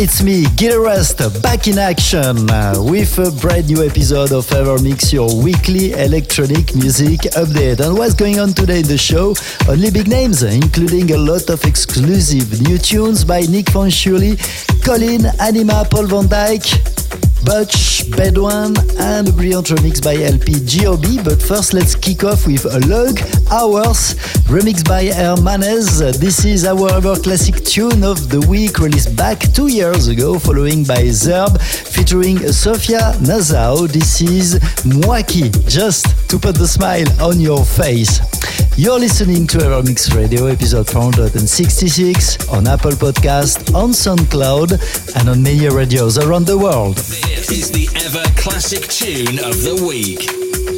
It's me, Gil Everest, back in action uh, with a brand new episode of Evermix, your weekly electronic music update. And what's going on today in the show? Only big names, including a lot of exclusive new tunes by Nick Fanciulli, Colyn, Anyma, Paul van Dyk, Butch, Bedouin, and a brilliant remix by LP Giobbi. But first, let's kick off with a log, Hours, remixed by Hermanes. This is our ever classic tune of the week, released back two years ago, following by Zerb, featuring Sofiya Nzau. This is Mwaki, just to put the smile on your face. You're listening to Evermix Radio, episode 466 on Apple Podcast, on SoundCloud, and on many radios around the world. This is the ever classic tune of the week.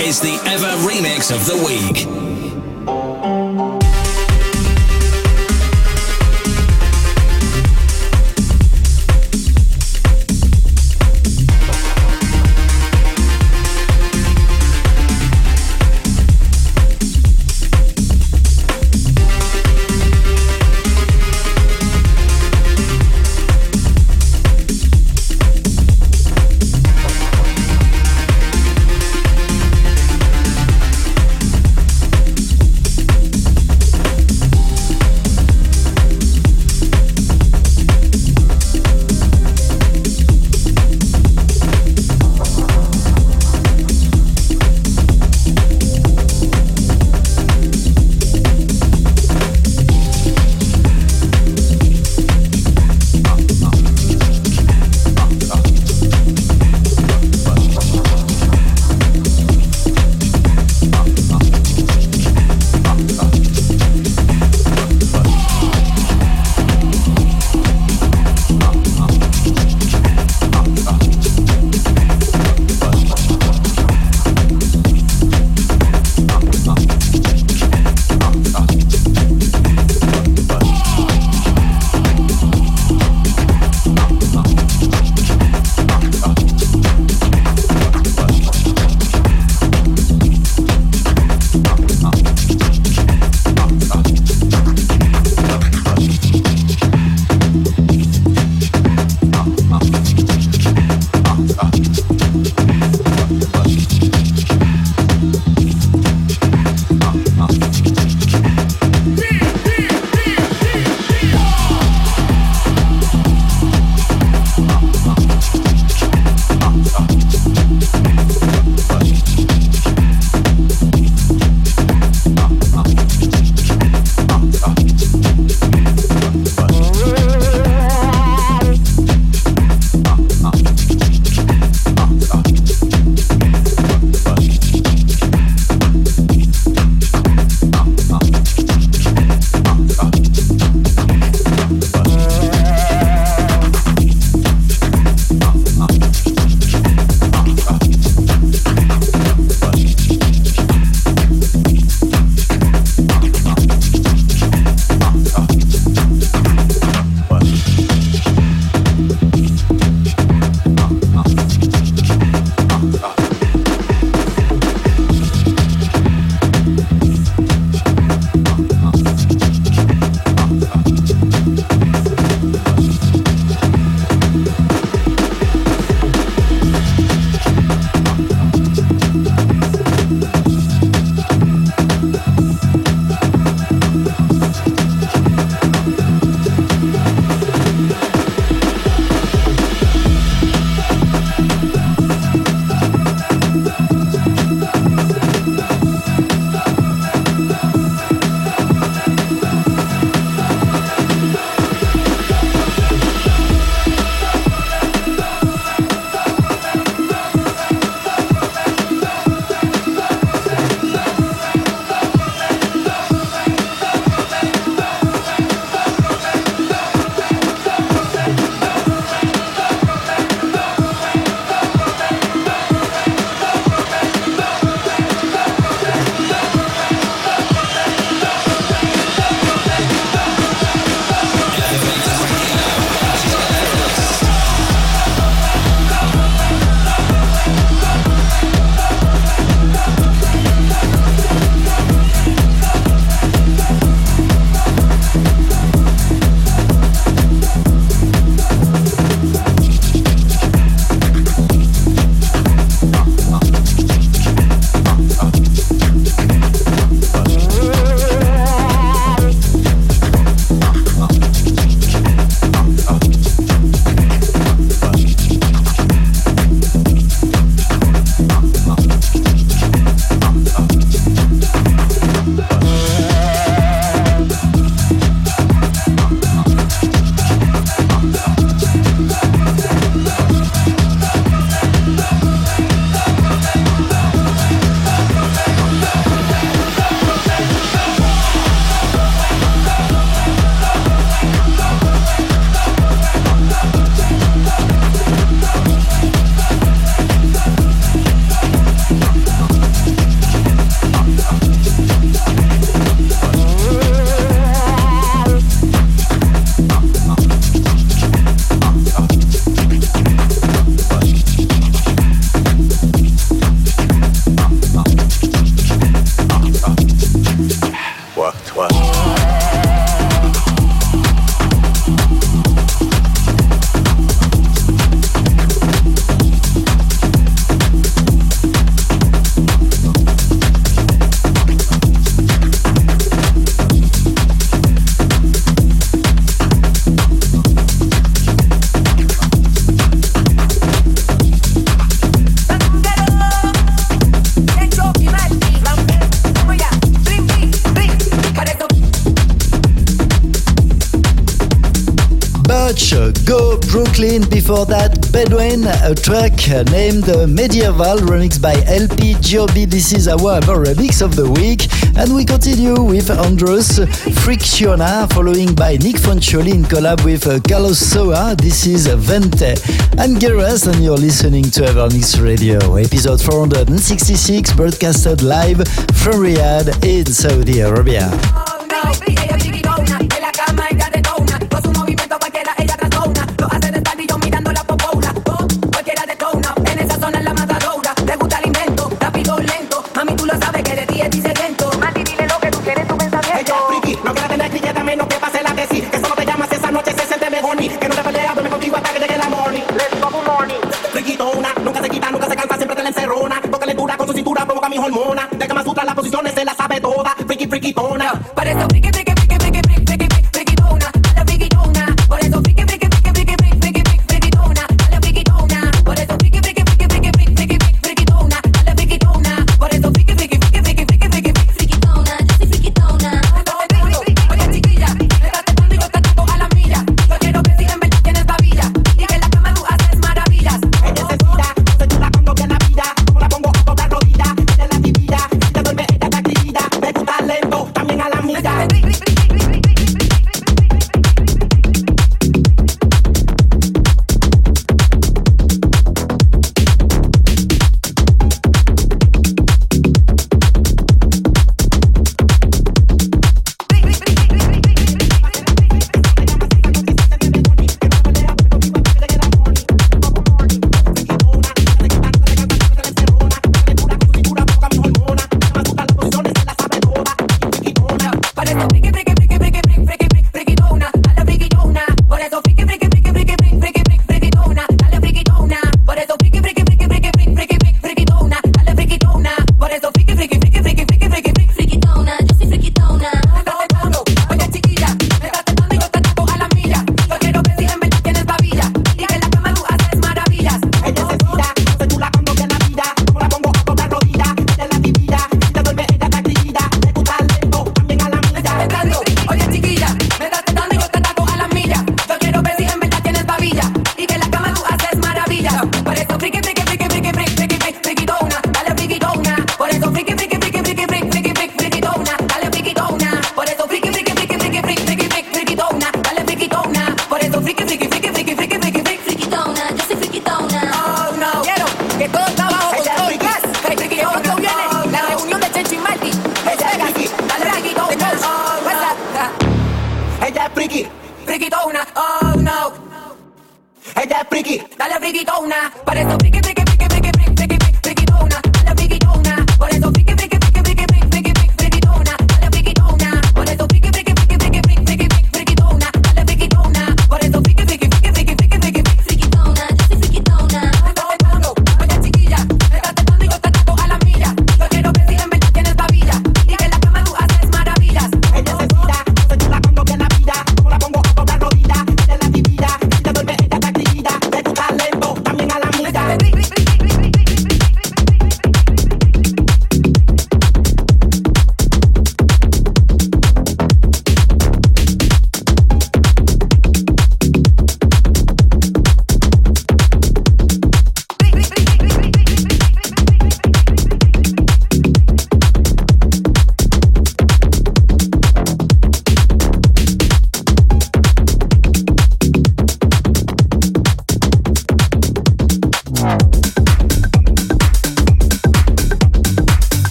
Is the Ever Remix of the Week. toi. Before that, Bedouin, a track named Medieval, remixed by LP Giobbi. This is our remix of the week. And we continue with Andros Frictiona, following by Nick Fanciulli in collab with uh, Carlos Soa. This is Vente. I'm Geras, and you're listening to Evermix Radio, episode 466, broadcasted live from Riyadh in Saudi Arabia.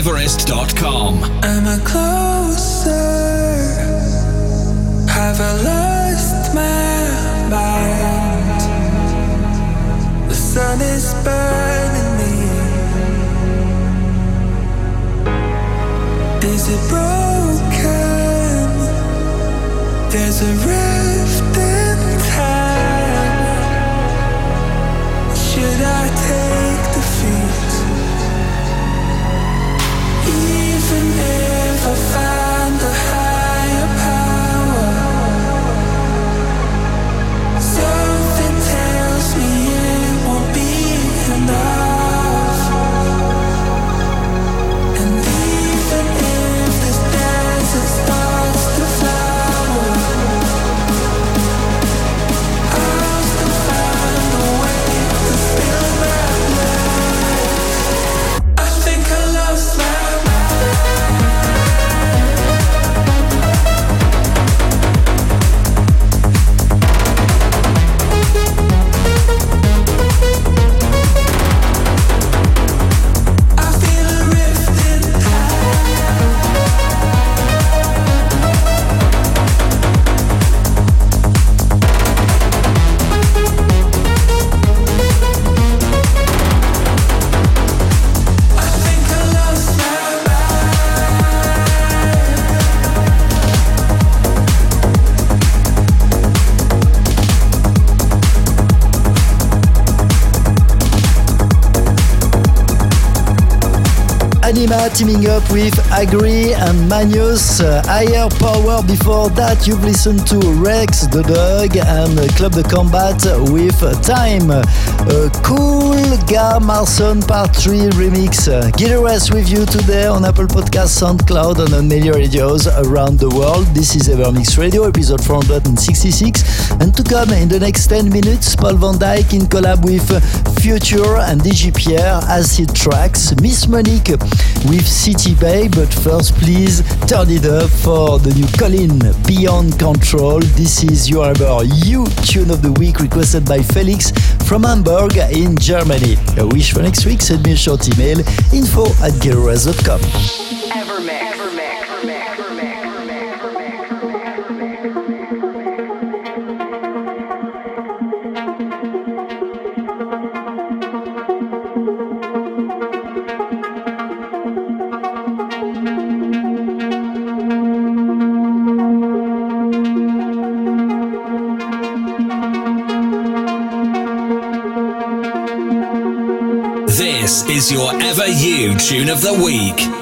On Anyma teaming up with Agri and Manius. Uh, higher power before that, you've listened to Rex the Dog and Club de Combat with Time. A cool Gar Marson Part 3 remix. Rest with you today on Apple Podcasts, SoundCloud, and on many radios around the world. This is Evermix Radio, episode 466. And to come in the next 10 minutes, Paul van Dyk in collab with Phuture and DJ Pierre, Acid Tracks, Miss Monique with City Bay. But first, please turn it up for the new Colyn Beyond Control. This is your you tune of the week requested by Felix from Hamburg in Germany. A wish for next week, send me a short email info at gearres.com. This is your Ever You tune of the week.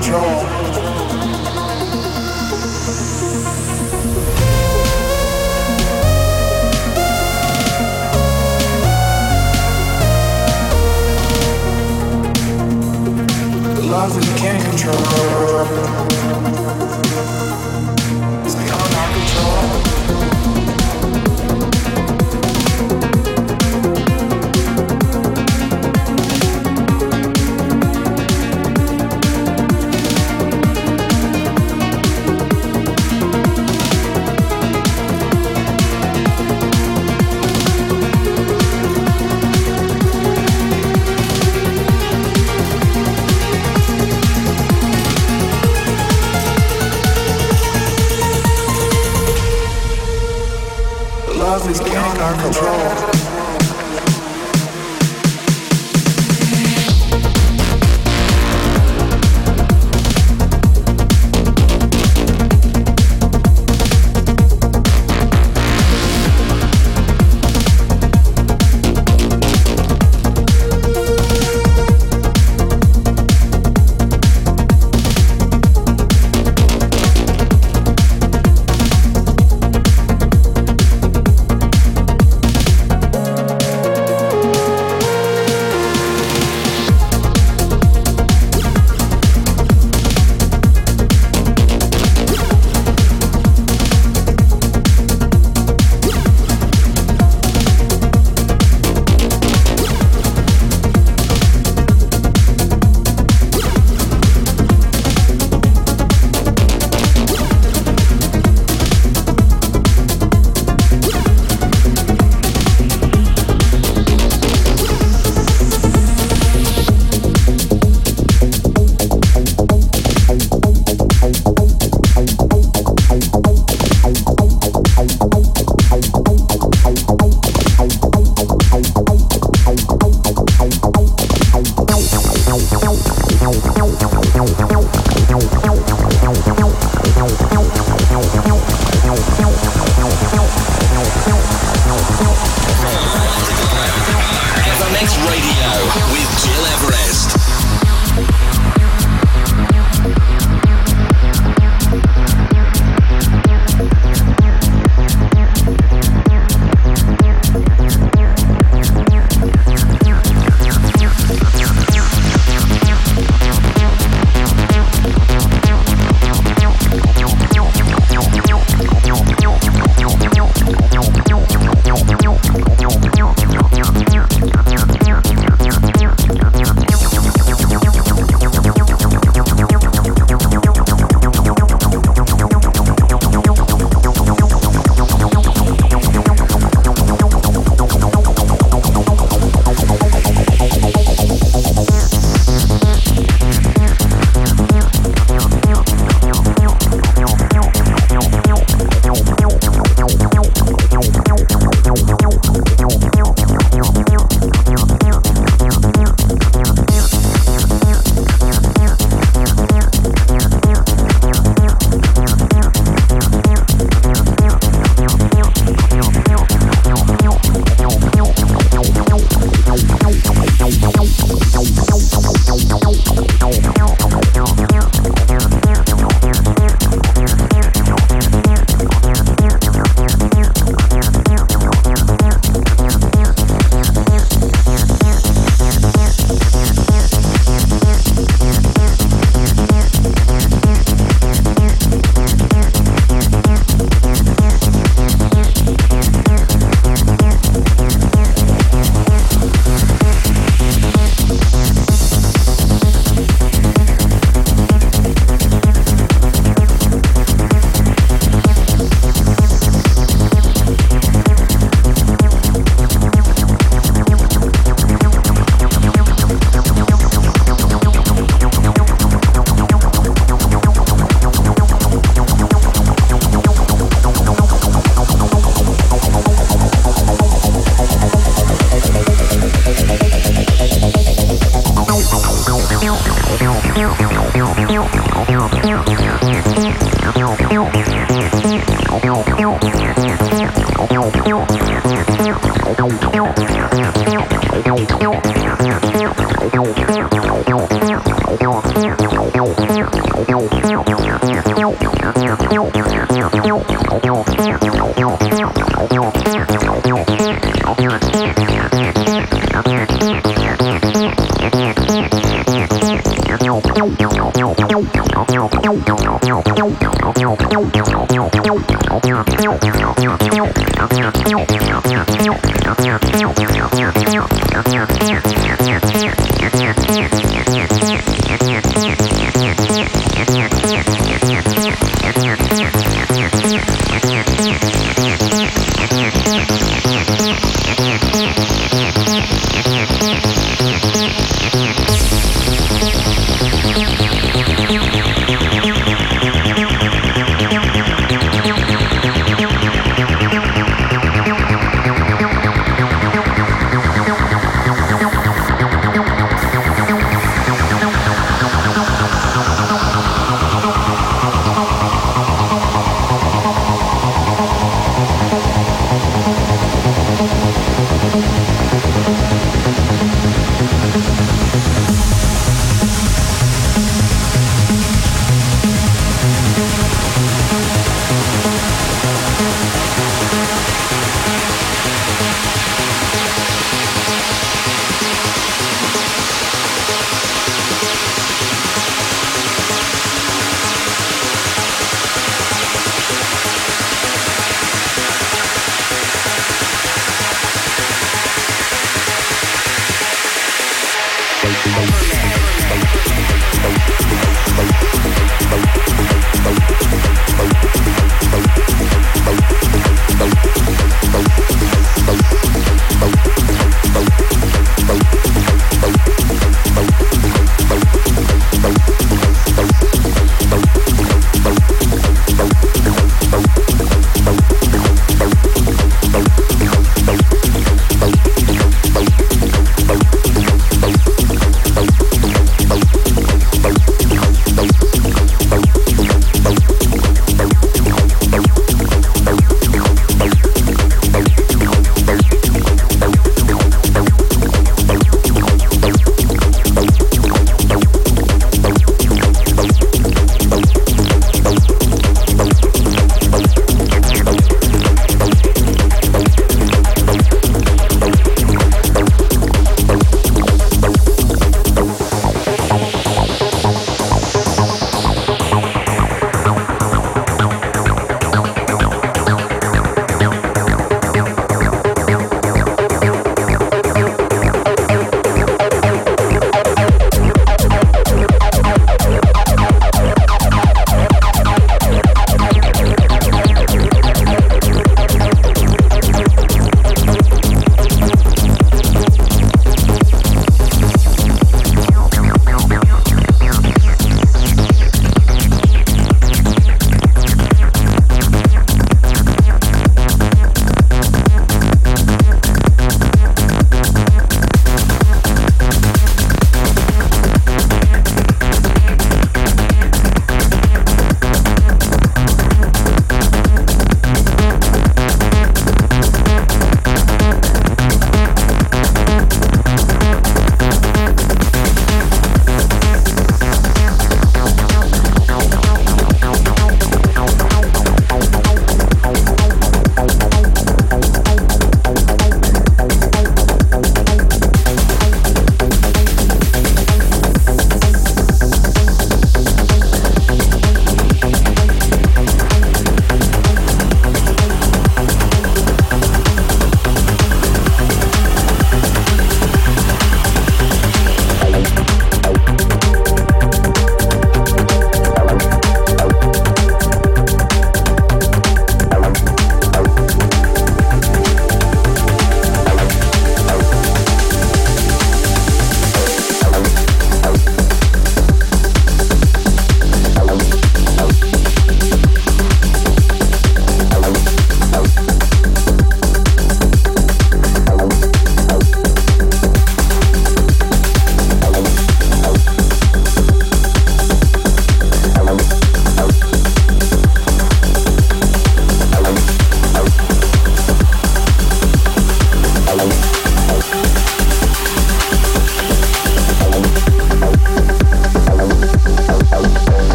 Control.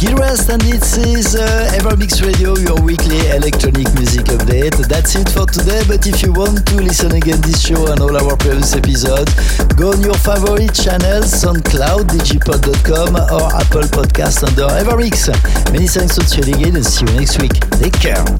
Bay. It's Gil Everest and this is uh, Evermix Radio, your weekly electronic music update. That's it for today, but if you want to listen again this show and all our previous episodes, go on your favorite channels, on SoundCloud, digipod.com or Apple Podcast under Evermix. Many thanks for tuning in and see you next week. Take care.